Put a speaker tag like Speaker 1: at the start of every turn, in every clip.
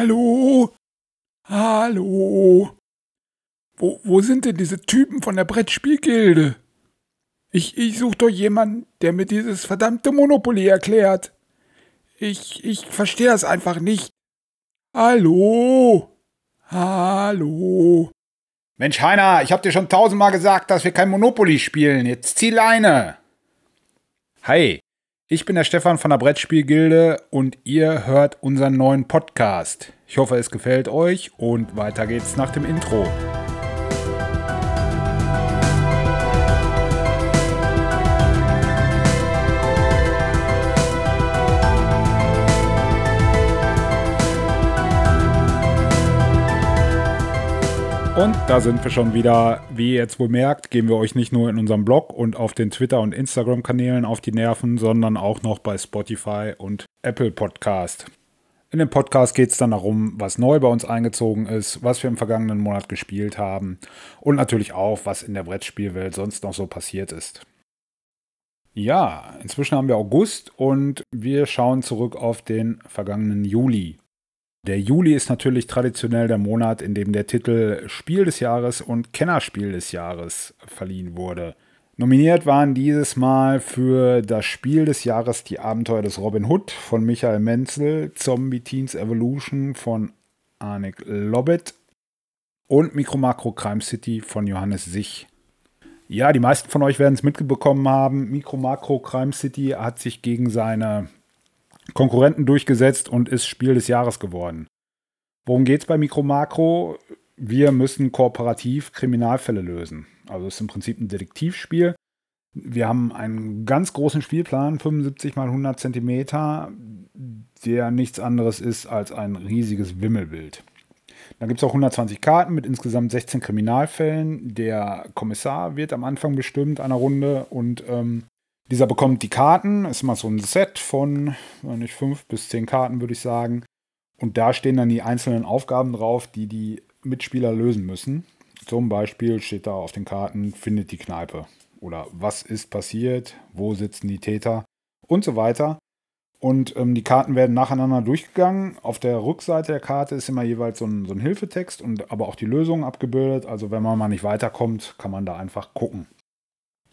Speaker 1: Hallo? Hallo? Wo, wo sind denn diese Typen von der Brettspielgilde? Ich, ich suche doch jemanden, der mir dieses verdammte Monopoly erklärt. Ich, ich verstehe das einfach nicht. Hallo? Hallo?
Speaker 2: Mensch, Heiner, ich hab dir schon tausendmal gesagt, dass wir kein Monopoly spielen. Jetzt zieh Leine. Hi, ich bin der Stefan von der Brettspielgilde und ihr hört unseren neuen Podcast. Ich hoffe, es gefällt euch und weiter geht's nach dem Intro. Und da sind wir schon wieder. Wie ihr jetzt wohl merkt, gehen wir euch nicht nur in unserem Blog und auf den Twitter- und Instagram-Kanälen auf die Nerven, sondern auch noch bei Spotify und Apple Podcast. In dem Podcast geht es dann darum, was neu bei uns eingezogen ist, was wir im vergangenen Monat gespielt haben und natürlich auch, was in der Brettspielwelt sonst noch so passiert ist. Ja, inzwischen haben wir August und wir schauen zurück auf den vergangenen Juli. Der Juli ist natürlich traditionell der Monat, in dem der Titel Spiel des Jahres und Kennerspiel des Jahres verliehen wurde. Nominiert waren dieses Mal für das Spiel des Jahres die Abenteuer des Robin Hood von Michael Menzel, Zombie Teens Evolution von Arnik Lobbett und Micro Macro Crime City von Johannes Sich. Ja, die meisten von euch werden es mitbekommen haben. Micro Macro Crime City hat sich gegen seine Konkurrenten durchgesetzt und ist Spiel des Jahres geworden. Worum geht es bei Mikro Makro? Wir müssen kooperativ Kriminalfälle lösen. Also es ist im Prinzip ein Detektivspiel. Wir haben einen ganz großen Spielplan, 75 mal 100 Zentimeter, der nichts anderes ist als ein riesiges Wimmelbild. Dann gibt es auch 120 Karten mit insgesamt 16 Kriminalfällen. Der Kommissar wird am Anfang bestimmt einer Runde und ähm, dieser bekommt die Karten, ist immer so ein Set von, nicht fünf bis zehn Karten, würde ich sagen. Und da stehen dann die einzelnen Aufgaben drauf, die die Mitspieler lösen müssen. Zum Beispiel steht da auf den Karten, findet die Kneipe. Oder was ist passiert, wo sitzen die Täter und so weiter. Und ähm, die Karten werden nacheinander durchgegangen. Auf der Rückseite der Karte ist immer jeweils so ein, so ein Hilfetext und aber auch die Lösung abgebildet. Also wenn man mal nicht weiterkommt, kann man da einfach gucken.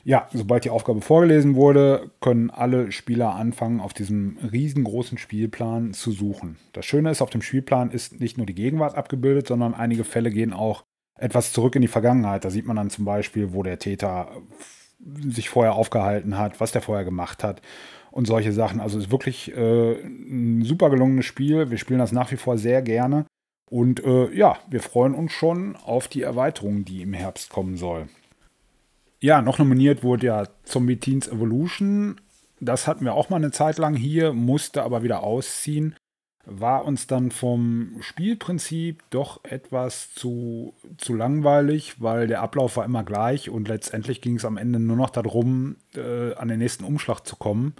Speaker 2: Ja, sobald die Aufgabe vorgelesen wurde, können alle Spieler anfangen, auf diesem riesengroßen Spielplan zu suchen. Das Schöne ist, auf dem Spielplan ist nicht nur die Gegenwart abgebildet, sondern einige Fälle gehen auch etwas zurück in die Vergangenheit. Da sieht man dann zum Beispiel, wo der Täter sich vorher aufgehalten hat, was der vorher gemacht hat und solche Sachen. Also ist wirklich äh, ein super gelungenes Spiel. Wir spielen das nach wie vor sehr gerne. Und äh, ja, wir freuen uns schon auf die Erweiterung, die im Herbst kommen soll. Ja, noch nominiert wurde ja Zombie Teens Evolution. Das hatten wir auch mal eine Zeit lang hier, musste aber wieder ausziehen. War uns dann vom Spielprinzip doch etwas zu, zu langweilig, weil der Ablauf war immer gleich und letztendlich ging es am Ende nur noch darum, äh, an den nächsten Umschlag zu kommen.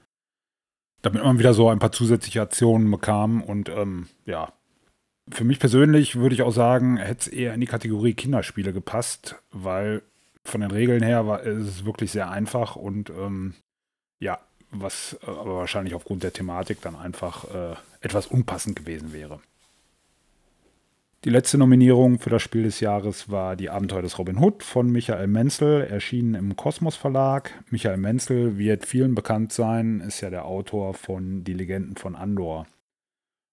Speaker 2: Damit man wieder so ein paar zusätzliche Aktionen bekam und ähm, ja, für mich persönlich würde ich auch sagen, hätte es eher in die Kategorie Kinderspiele gepasst, weil von den Regeln her war, ist es wirklich sehr einfach und ähm, ja, was äh, aber wahrscheinlich aufgrund der Thematik dann einfach äh, etwas unpassend gewesen wäre. Die letzte Nominierung für das Spiel des Jahres war Die Abenteuer des Robin Hood von Michael Menzel, erschienen im Kosmos Verlag. Michael Menzel wird vielen bekannt sein, ist ja der Autor von Die Legenden von Andor.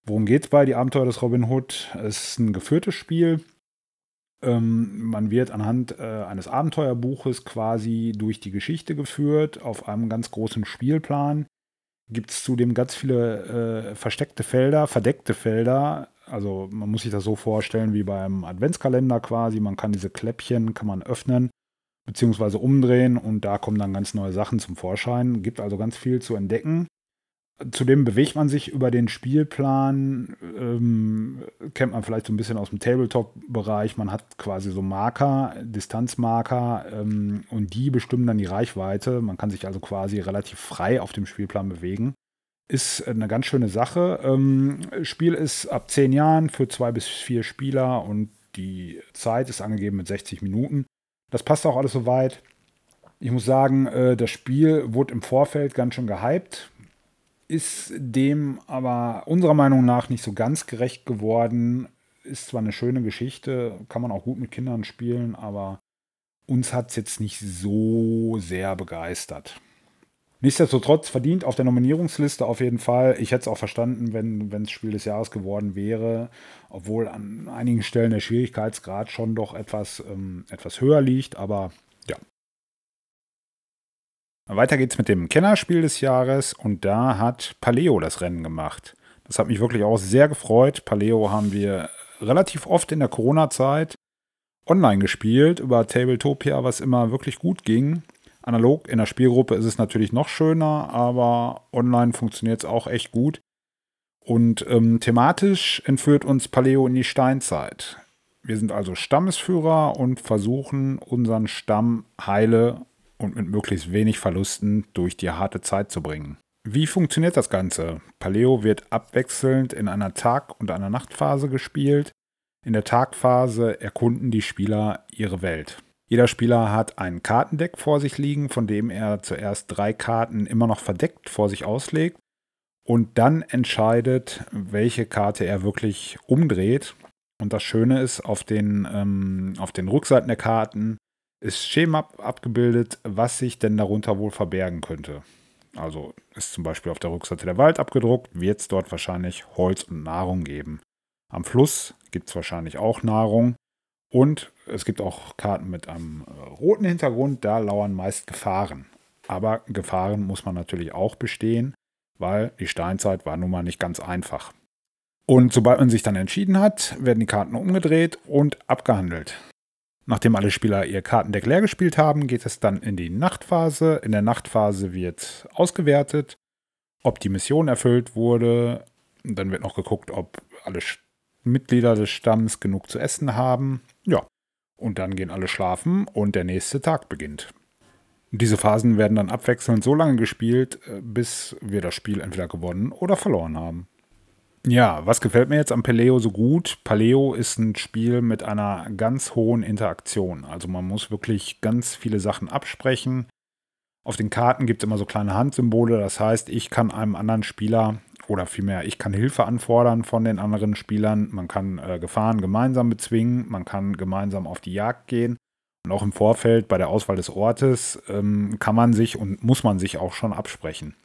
Speaker 2: Worum geht es bei Die Abenteuer des Robin Hood? Es ist ein geführtes Spiel, man wird anhand äh, eines Abenteuerbuches quasi durch die Geschichte geführt, auf einem ganz großen Spielplan. Gibt es zudem ganz viele äh, versteckte Felder, verdeckte Felder. Also man muss sich das so vorstellen wie beim Adventskalender quasi. Man kann diese Kläppchen, kann man öffnen beziehungsweise umdrehen und da kommen dann ganz neue Sachen zum Vorschein. Gibt also ganz viel zu entdecken. Zudem bewegt man sich über den Spielplan, ähm, kennt man vielleicht so ein bisschen aus dem Tabletop-Bereich. Man hat quasi so Marker, Distanzmarker ähm, und die bestimmen dann die Reichweite. Man kann sich also quasi relativ frei auf dem Spielplan bewegen. Ist eine ganz schöne Sache. Ähm, Spiel ist ab 10 Jahren für zwei bis vier Spieler und die Zeit ist angegeben mit 60 Minuten. Das passt auch alles soweit. Ich muss sagen, äh, das Spiel wurde im Vorfeld ganz schön gehypt ist dem aber unserer Meinung nach nicht so ganz gerecht geworden. Ist zwar eine schöne Geschichte, kann man auch gut mit Kindern spielen, aber uns hat es jetzt nicht so sehr begeistert. Nichtsdestotrotz verdient auf der Nominierungsliste auf jeden Fall. Ich hätte es auch verstanden, wenn es Spiel des Jahres geworden wäre, obwohl an einigen Stellen der Schwierigkeitsgrad schon doch etwas, ähm, etwas höher liegt, aber. Weiter geht's mit dem Kennerspiel des Jahres und da hat Paleo das Rennen gemacht. Das hat mich wirklich auch sehr gefreut. Paleo haben wir relativ oft in der Corona-Zeit online gespielt über Tabletopia, was immer wirklich gut ging. Analog in der Spielgruppe ist es natürlich noch schöner, aber online funktioniert es auch echt gut. Und ähm, thematisch entführt uns Paleo in die Steinzeit. Wir sind also Stammesführer und versuchen unseren Stamm heile und mit möglichst wenig Verlusten durch die harte Zeit zu bringen. Wie funktioniert das Ganze? Paleo wird abwechselnd in einer Tag- und einer Nachtphase gespielt. In der Tagphase erkunden die Spieler ihre Welt. Jeder Spieler hat ein Kartendeck vor sich liegen, von dem er zuerst drei Karten immer noch verdeckt vor sich auslegt und dann entscheidet, welche Karte er wirklich umdreht. Und das Schöne ist, auf den, ähm, auf den Rückseiten der Karten ist Schema abgebildet, was sich denn darunter wohl verbergen könnte. Also ist zum Beispiel auf der Rückseite der Wald abgedruckt, wird es dort wahrscheinlich Holz und Nahrung geben. Am Fluss gibt es wahrscheinlich auch Nahrung. Und es gibt auch Karten mit einem äh, roten Hintergrund, da lauern meist Gefahren. Aber Gefahren muss man natürlich auch bestehen, weil die Steinzeit war nun mal nicht ganz einfach. Und sobald man sich dann entschieden hat, werden die Karten umgedreht und abgehandelt. Nachdem alle Spieler ihr Kartendeck leer gespielt haben, geht es dann in die Nachtphase. In der Nachtphase wird ausgewertet, ob die Mission erfüllt wurde. Dann wird noch geguckt, ob alle Mitglieder des Stamms genug zu essen haben. Ja, und dann gehen alle schlafen und der nächste Tag beginnt. Diese Phasen werden dann abwechselnd so lange gespielt, äh, bis wir das Spiel entweder gewonnen oder verloren haben. Ja, was gefällt mir jetzt am Paleo so gut? Paleo ist ein Spiel mit einer ganz hohen Interaktion. Also man muss wirklich ganz viele Sachen absprechen. Auf den Karten gibt es immer so kleine Handsymbole. Das heißt, ich kann einem anderen Spieler oder vielmehr, ich kann Hilfe anfordern von den anderen Spielern. Man kann äh, Gefahren gemeinsam bezwingen, man kann gemeinsam auf die Jagd gehen. Und auch im Vorfeld bei der Auswahl des Ortes ähm, kann man sich und muss man sich auch schon absprechen.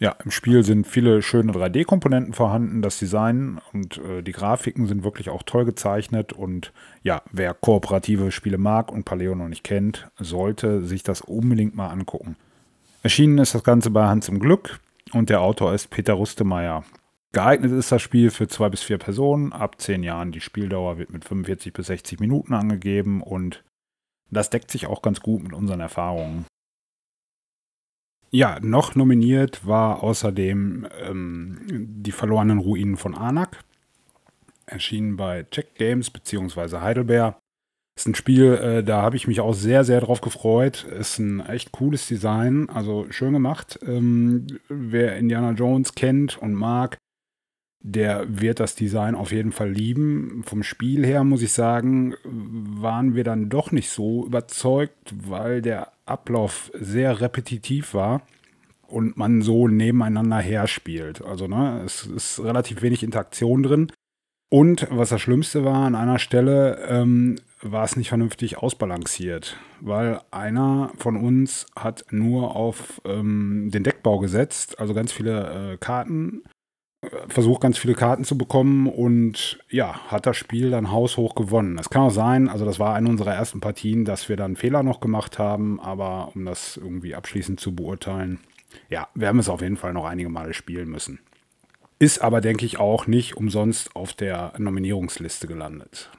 Speaker 2: Ja, im Spiel sind viele schöne 3D-Komponenten vorhanden. Das Design und äh, die Grafiken sind wirklich auch toll gezeichnet. Und ja, wer kooperative Spiele mag und Paleo noch nicht kennt, sollte sich das unbedingt mal angucken. Erschienen ist das Ganze bei Hans im Glück und der Autor ist Peter Rustemeyer. Geeignet ist das Spiel für zwei bis vier Personen ab zehn Jahren. Die Spieldauer wird mit 45 bis 60 Minuten angegeben und das deckt sich auch ganz gut mit unseren Erfahrungen. Ja, noch nominiert war außerdem ähm, Die verlorenen Ruinen von Anak. Erschienen bei Check Games bzw. Heidelberg. Ist ein Spiel, äh, da habe ich mich auch sehr, sehr drauf gefreut. Ist ein echt cooles Design, also schön gemacht. Ähm, wer Indiana Jones kennt und mag, der wird das Design auf jeden Fall lieben. Vom Spiel her muss ich sagen, waren wir dann doch nicht so überzeugt, weil der Ablauf sehr repetitiv war und man so nebeneinander her spielt. Also ne, es ist relativ wenig Interaktion drin. Und was das Schlimmste war, an einer Stelle ähm, war es nicht vernünftig ausbalanciert, weil einer von uns hat nur auf ähm, den Deckbau gesetzt, also ganz viele äh, Karten, versucht ganz viele Karten zu bekommen und ja, hat das Spiel dann haushoch gewonnen. Es kann auch sein, also das war eine unserer ersten Partien, dass wir dann Fehler noch gemacht haben, aber um das irgendwie abschließend zu beurteilen, ja, wir haben es auf jeden Fall noch einige Male spielen müssen. Ist aber, denke ich, auch nicht umsonst auf der Nominierungsliste gelandet.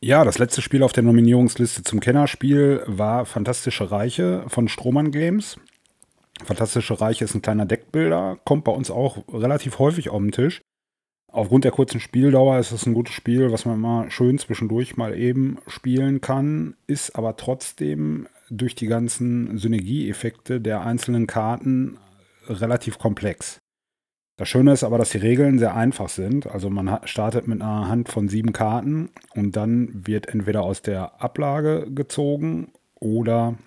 Speaker 2: Ja, das letzte Spiel auf der Nominierungsliste zum Kennerspiel war Fantastische Reiche von Strohmann Games. Fantastische Reiche ist ein kleiner Deckbilder, kommt bei uns auch relativ häufig auf den Tisch. Aufgrund der kurzen Spieldauer ist es ein gutes Spiel, was man immer schön zwischendurch mal eben spielen kann, ist aber trotzdem durch die ganzen Synergieeffekte der einzelnen Karten relativ komplex. Das Schöne ist aber, dass die Regeln sehr einfach sind. Also man startet mit einer Hand von sieben Karten und dann wird entweder aus der Ablage gezogen oder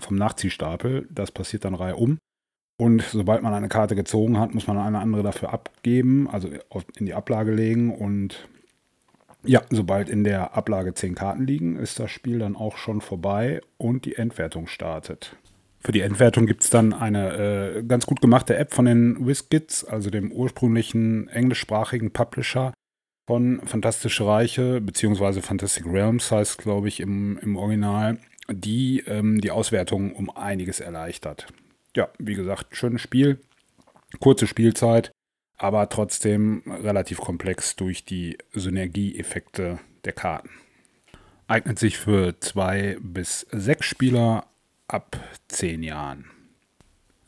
Speaker 2: vom Nachziehstapel. Das passiert dann reihum. Und sobald man eine Karte gezogen hat, muss man eine andere dafür abgeben, also in die Ablage legen. Und ja, sobald in der Ablage zehn Karten liegen, ist das Spiel dann auch schon vorbei und die Endwertung startet. Für die Endwertung gibt es dann eine äh, ganz gut gemachte App von den WizKids, also dem ursprünglichen englischsprachigen Publisher von Fantastische Reiche, beziehungsweise Fantastic Realms heißt, glaube ich, im, im Original, die ähm, die Auswertung um einiges erleichtert. Ja, wie gesagt, schönes Spiel, kurze Spielzeit, aber trotzdem relativ komplex durch die Synergieeffekte der Karten. Eignet sich für zwei bis sechs Spieler ab zehn Jahren.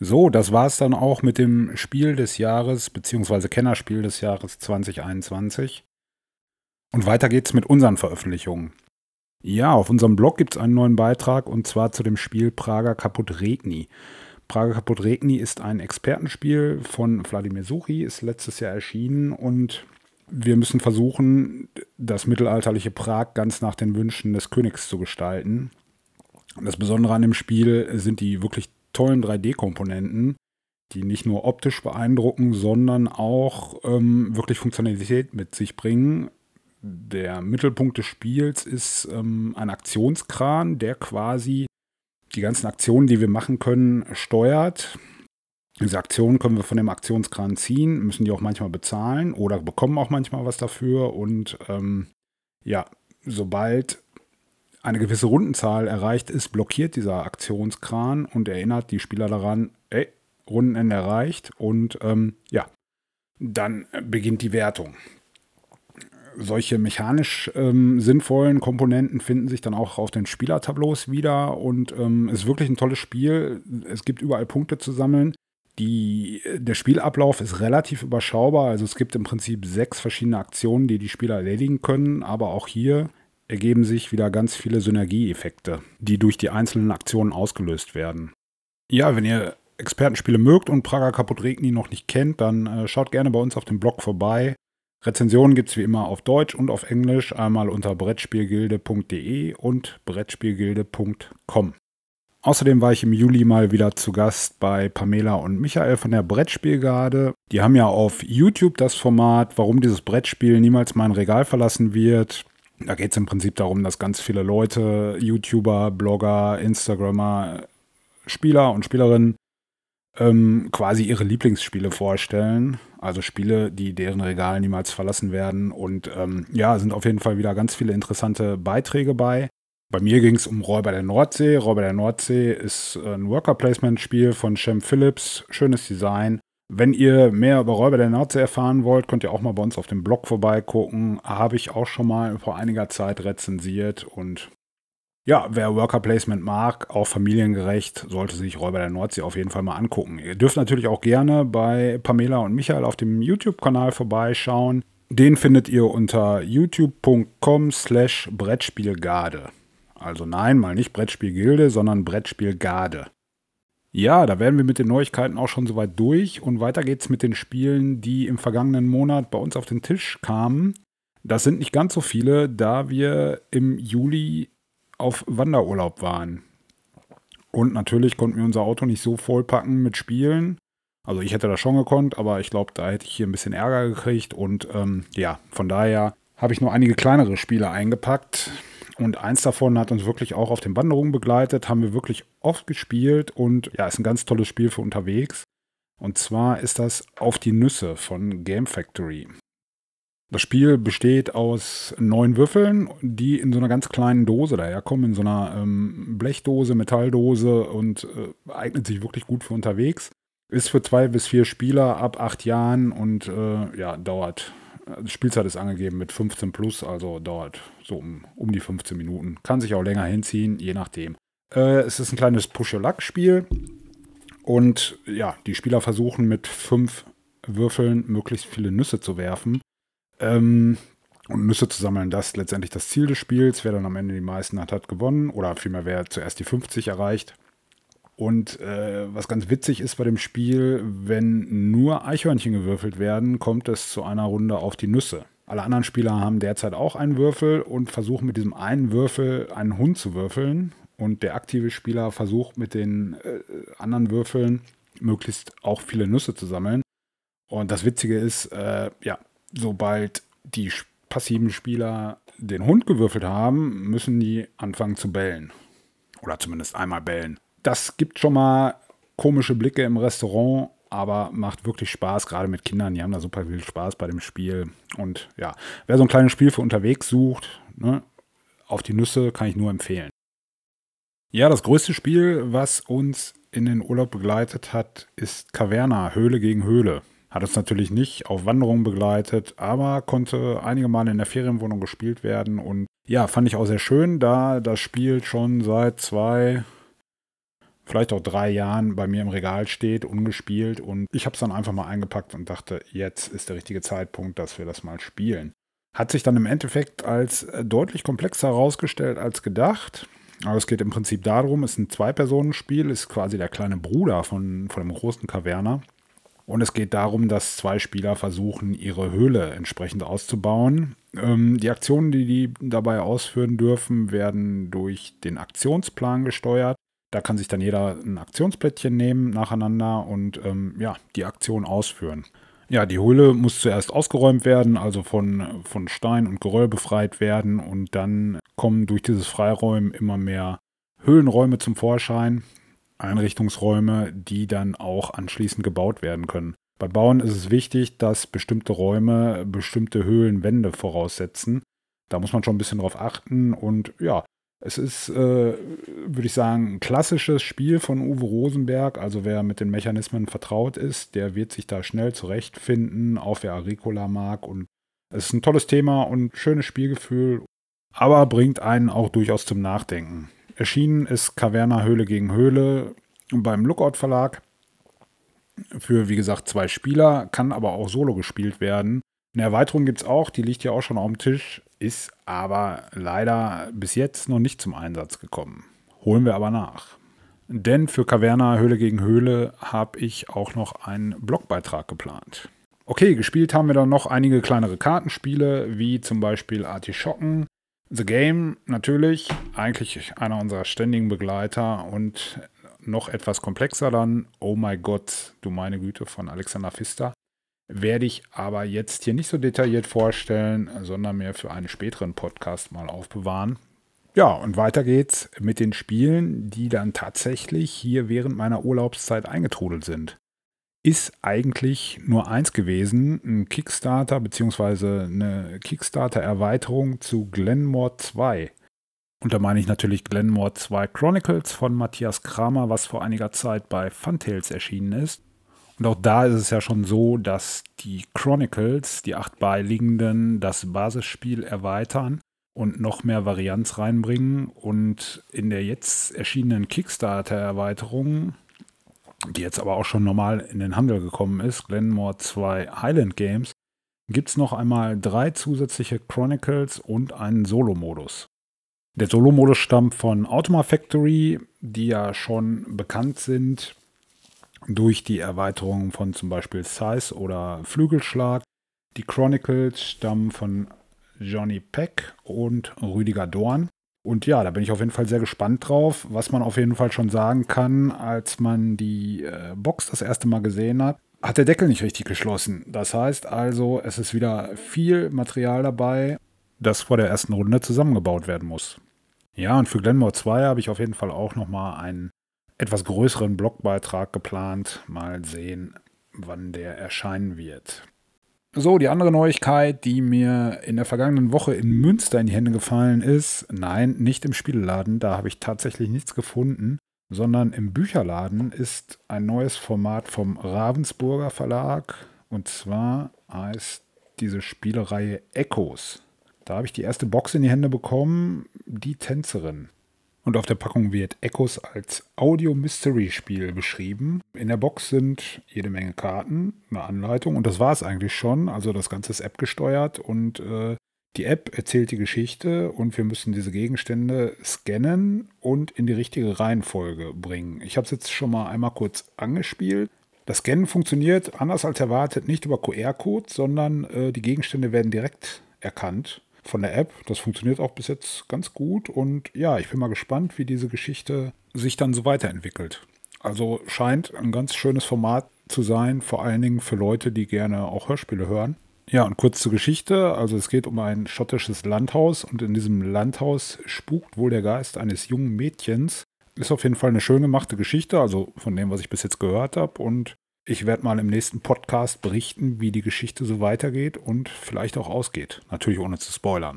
Speaker 2: So, das war es dann auch mit dem Spiel des Jahres bzw. Kennerspiel des Jahres 2021. Und weiter geht's mit unseren Veröffentlichungen. Ja, auf unserem Blog gibt es einen neuen Beitrag und zwar zu dem Spiel Prager Kaput Regni. Prager Kaput Regni ist ein Expertenspiel von Wladimir Suchi, ist letztes Jahr erschienen und wir müssen versuchen, das mittelalterliche Prag ganz nach den Wünschen des Königs zu gestalten. Das Besondere an dem Spiel sind die wirklich tollen 3D-Komponenten, die nicht nur optisch beeindrucken, sondern auch ähm, wirklich Funktionalität mit sich bringen. Der Mittelpunkt des Spiels ist ähm, ein Aktionskran, der quasi die ganzen Aktionen, die wir machen können, steuert. Diese Aktionen können wir von dem Aktionskran ziehen, müssen die auch manchmal bezahlen oder bekommen auch manchmal was dafür. Und ähm, ja, sobald eine gewisse Rundenzahl erreicht ist, blockiert dieser Aktionskran und erinnert die Spieler daran, ey, Rundenende erreicht und ähm, ja, dann beginnt die Wertung. Solche mechanisch ähm, sinnvollen Komponenten finden sich dann auch auf den Spielertableaus wieder und ähm, ist wirklich ein tolles Spiel. Es gibt überall Punkte zu sammeln. Die, der Spielablauf ist relativ überschaubar. Also es gibt im Prinzip sechs verschiedene Aktionen, die die Spieler erledigen können. Aber auch hier ergeben sich wieder ganz viele Synergieeffekte, die durch die einzelnen Aktionen ausgelöst werden. Ja, wenn ihr Expertenspiele mögt und Prager Kaput Regni noch nicht kennt, dann äh, schaut gerne bei uns auf dem Blog vorbei. Rezensionen gibt es wie immer auf Deutsch und auf Englisch, einmal unter brettspielgilde.de und brettspielgilde.com. Außerdem war ich im Juli mal wieder zu Gast bei Pamela und Michael von der Brettspielgarde. Die haben ja auf YouTube das Format, warum dieses Brettspiel niemals mein Regal verlassen wird. Da geht es im Prinzip darum, dass ganz viele Leute, YouTuber, Blogger, Instagrammer, Spieler und Spielerinnen ähm, quasi ihre Lieblingsspiele vorstellen. Also Spiele, die deren Regal niemals verlassen werden. Und ähm, ja, sind auf jeden Fall wieder ganz viele interessante Beiträge bei. Bei mir ging es um Räuber der Nordsee. Räuber der Nordsee ist ein Worker-Placement-Spiel von Shem Phillips. Schönes Design. Wenn ihr mehr über Räuber der Nordsee erfahren wollt, könnt ihr auch mal bei uns auf dem Blog vorbeigucken. Habe ich auch schon mal vor einiger Zeit rezensiert und ja, wer Worker Placement mag, auch familiengerecht, sollte sich Räuber der Nordsee auf jeden Fall mal angucken. Ihr dürft natürlich auch gerne bei Pamela und Michael auf dem YouTube-Kanal vorbeischauen. Den findet ihr unter youtube.com slash Brettspielgarde. Also nein, mal nicht Brettspielgilde, sondern Brettspielgarde. Ja, da werden wir mit den Neuigkeiten auch schon soweit durch und weiter geht's mit den Spielen, die im vergangenen Monat bei uns auf den Tisch kamen. Das sind nicht ganz so viele, da wir im Juli auf Wanderurlaub waren. Und natürlich konnten wir unser Auto nicht so vollpacken mit Spielen. Also ich hätte das schon gekonnt, aber ich glaube, da hätte ich hier ein bisschen Ärger gekriegt. Und ähm, ja, von daher habe ich nur einige kleinere Spiele eingepackt. Und eins davon hat uns wirklich auch auf den Wanderungen begleitet, haben wir wirklich oft gespielt und ja, ist ein ganz tolles Spiel für unterwegs. Und zwar ist das Auf die Nüsse von Game Factory. Das Spiel besteht aus neun Würfeln, die in so einer ganz kleinen Dose daherkommen, in so einer ähm, Blechdose, Metalldose und äh, eignet sich wirklich gut für unterwegs. Ist für zwei bis vier Spieler ab acht Jahren und äh, ja, dauert die Spielzeit ist angegeben mit 15 plus, also dauert so um, um die 15 Minuten. Kann sich auch länger hinziehen, je nachdem. Äh, es ist ein kleines Push-Your-Luck-Spiel. Und ja, die Spieler versuchen mit fünf Würfeln möglichst viele Nüsse zu werfen. Ähm, und Nüsse zu sammeln, das ist letztendlich das Ziel des Spiels. Wer dann am Ende die meisten hat, hat gewonnen. Oder vielmehr, wer zuerst die 50 erreicht. Und äh, was ganz witzig ist bei dem Spiel, wenn nur Eichhörnchen gewürfelt werden, kommt es zu einer Runde auf die Nüsse. Alle anderen Spieler haben derzeit auch einen Würfel und versuchen mit diesem einen Würfel einen Hund zu würfeln. Und der aktive Spieler versucht mit den äh, anderen Würfeln möglichst auch viele Nüsse zu sammeln. Und das Witzige ist, äh, ja, sobald die passiven Spieler den Hund gewürfelt haben, müssen die anfangen zu bellen. Oder zumindest einmal bellen. Das gibt schon mal komische Blicke im Restaurant, aber macht wirklich Spaß, gerade mit Kindern. Die haben da super viel Spaß bei dem Spiel. Und ja, wer so ein kleines Spiel für unterwegs sucht, ne, auf die Nüsse kann ich nur empfehlen. Ja, das größte Spiel, was uns in den Urlaub begleitet hat, ist Caverna, Höhle gegen Höhle. Hat uns natürlich nicht auf Wanderungen begleitet, aber konnte einige Male in der Ferienwohnung gespielt werden. Und ja, fand ich auch sehr schön, da das Spiel schon seit zwei, vielleicht auch drei Jahren bei mir im Regal steht, ungespielt. Und ich habe es dann einfach mal eingepackt und dachte, jetzt ist der richtige Zeitpunkt, dass wir das mal spielen. Hat sich dann im Endeffekt als deutlich komplexer herausgestellt als gedacht. Aber es geht im Prinzip darum, es ist ein Zwei-Personen-Spiel, ist quasi der kleine Bruder von, von dem großen Kaverna. Und es geht darum, dass zwei Spieler versuchen, ihre Höhle entsprechend auszubauen. Ähm, die Aktionen, die die dabei ausführen dürfen, werden durch den Aktionsplan gesteuert. Da kann sich dann jeder ein Aktionsplättchen nehmen nacheinander und ähm, ja, die Aktion ausführen. Ja, die Höhle muss zuerst ausgeräumt werden, also von, von Stein und Geröll befreit werden und dann kommen durch dieses Freiräumen immer mehr Höhlenräume zum Vorschein. Einrichtungsräume, die dann auch anschließend gebaut werden können. Bei Bauen ist es wichtig, dass bestimmte Räume bestimmte Höhlenwände voraussetzen. Da muss man schon ein bisschen drauf achten und ja, es ist, äh, würde ich sagen, ein klassisches Spiel von Uwe Rosenberg. Also wer mit den Mechanismen vertraut ist, der wird sich da schnell zurechtfinden, auch wer Agricola mag. Und es ist ein tolles Thema und schönes Spielgefühl, aber bringt einen auch durchaus zum Nachdenken. Erschienen ist Caverna Höhle gegen Höhle beim Lookout Verlag. Für, wie gesagt, zwei Spieler, kann aber auch solo gespielt werden. Eine Erweiterung gibt es auch, die liegt ja auch schon auf dem Tisch, ist aber leider bis jetzt noch nicht zum Einsatz gekommen. Holen wir aber nach. Denn für Caverna Höhle gegen Höhle habe ich auch noch einen Blogbeitrag geplant. Okay, gespielt haben wir dann noch einige kleinere Kartenspiele, wie zum Beispiel Artischocken, The Game natürlich, eigentlich einer unserer ständigen Begleiter und noch etwas komplexer dann, Oh My God, du meine Güte von Alexander Pfister. Werde ich aber jetzt hier nicht so detailliert vorstellen, sondern mir für einen späteren Podcast mal aufbewahren. Ja, und weiter geht's mit den Spielen, die dann tatsächlich hier während meiner Urlaubszeit eingetrudelt sind ist eigentlich nur eins gewesen, ein Kickstarter bzw. eine Kickstarter-Erweiterung zu Glenmore 2. Und da meine ich natürlich Glenmore 2 Chronicles von Matthias Kramer, was vor einiger Zeit bei Funtails erschienen ist. Und auch da ist es ja schon so, dass die Chronicles, die acht beiliegenden, das Basisspiel erweitern und noch mehr Varianz reinbringen. Und in der jetzt erschienenen Kickstarter-Erweiterung die jetzt aber auch schon normal in den Handel gekommen ist, Glenmore 2 Highland Games, gibt es noch einmal drei zusätzliche Chronicles und einen Solo-Modus. Der Solo-Modus stammt von Automa Factory, die ja schon bekannt sind durch die Erweiterung von zum Beispiel Size oder Flügelschlag. Die Chronicles stammen von Johnny Peck und Rüdiger Dorn. Und ja, da bin ich auf jeden Fall sehr gespannt drauf. Was man auf jeden Fall schon sagen kann, als man die äh, Box das erste Mal gesehen hat, hat der Deckel nicht richtig geschlossen. Das heißt also, es ist wieder viel Material dabei, das vor der ersten Runde zusammengebaut werden muss. Ja, und für Glenmore 2 habe ich auf jeden Fall auch nochmal einen etwas größeren Blogbeitrag geplant. Mal sehen, wann der erscheinen wird. So, die andere Neuigkeit, die mir in der vergangenen Woche in Münster in die Hände gefallen ist, nein, nicht im Spieleladen, da habe ich tatsächlich nichts gefunden, sondern im Bücherladen ist ein neues Format vom Ravensburger Verlag und zwar heißt diese Spielereihe Echos. Da habe ich die erste Box in die Hände bekommen, die Tänzerin. Und auf der Packung wird Echos als Audio-Mystery-Spiel beschrieben. In der Box sind jede Menge Karten, eine Anleitung und das war es eigentlich schon. Also das Ganze ist App gesteuert und äh, die App erzählt die Geschichte und wir müssen diese Gegenstände scannen und in die richtige Reihenfolge bringen. Ich habe es jetzt schon mal einmal kurz angespielt. Das Scannen funktioniert anders als erwartet nicht über QR-Code, sondern äh, die Gegenstände werden direkt erkannt von der App. Das funktioniert auch bis jetzt ganz gut. Und ja, ich bin mal gespannt, wie diese Geschichte sich dann so weiterentwickelt. Also scheint ein ganz schönes Format zu sein, vor allen Dingen für Leute, die gerne auch Hörspiele hören. Ja, und kurz zur Geschichte. Also es geht um ein schottisches Landhaus und in diesem Landhaus spukt wohl der Geist eines jungen Mädchens. Ist auf jeden Fall eine schön gemachte Geschichte, also von dem, was ich bis jetzt gehört habe. Und ich werde mal im nächsten Podcast berichten, wie die Geschichte so weitergeht und vielleicht auch ausgeht. Natürlich ohne zu spoilern.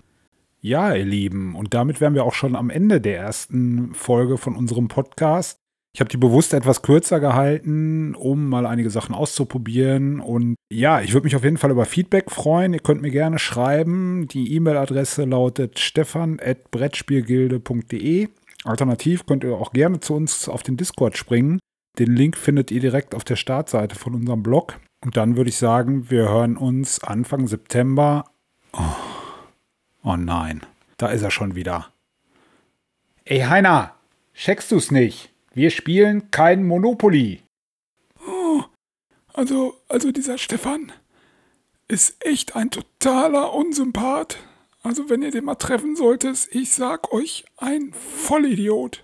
Speaker 2: Ja, ihr Lieben, und damit wären wir auch schon am Ende der ersten Folge von unserem Podcast. Ich habe die bewusst etwas kürzer gehalten, um mal einige Sachen auszuprobieren. Und ja, ich würde mich auf jeden Fall über Feedback freuen. Ihr könnt mir gerne schreiben. Die E-Mail-Adresse lautet stefan.brettspielgilde.de. Alternativ könnt ihr auch gerne zu uns auf den Discord springen. Den Link findet ihr direkt auf der Startseite von unserem Blog. Und dann würde ich sagen, wir hören uns Anfang September. Oh, oh nein, da ist er schon wieder. Ey Heiner, checkst du's nicht? Wir spielen kein Monopoly.
Speaker 1: Oh, also, also dieser Stefan ist echt ein totaler Unsympath. Also wenn ihr den mal treffen solltet, ich sag euch, ein Vollidiot.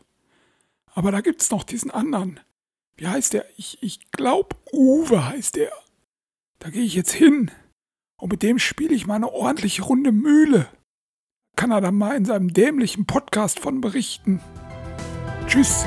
Speaker 1: Aber da gibt's noch diesen anderen. Wie heißt der? Ich, ich glaub, Uwe heißt der. Da gehe ich jetzt hin. Und mit dem spiele ich mal eine ordentliche Runde Mühle. Kann er dann mal in seinem dämlichen Podcast von berichten. Tschüss.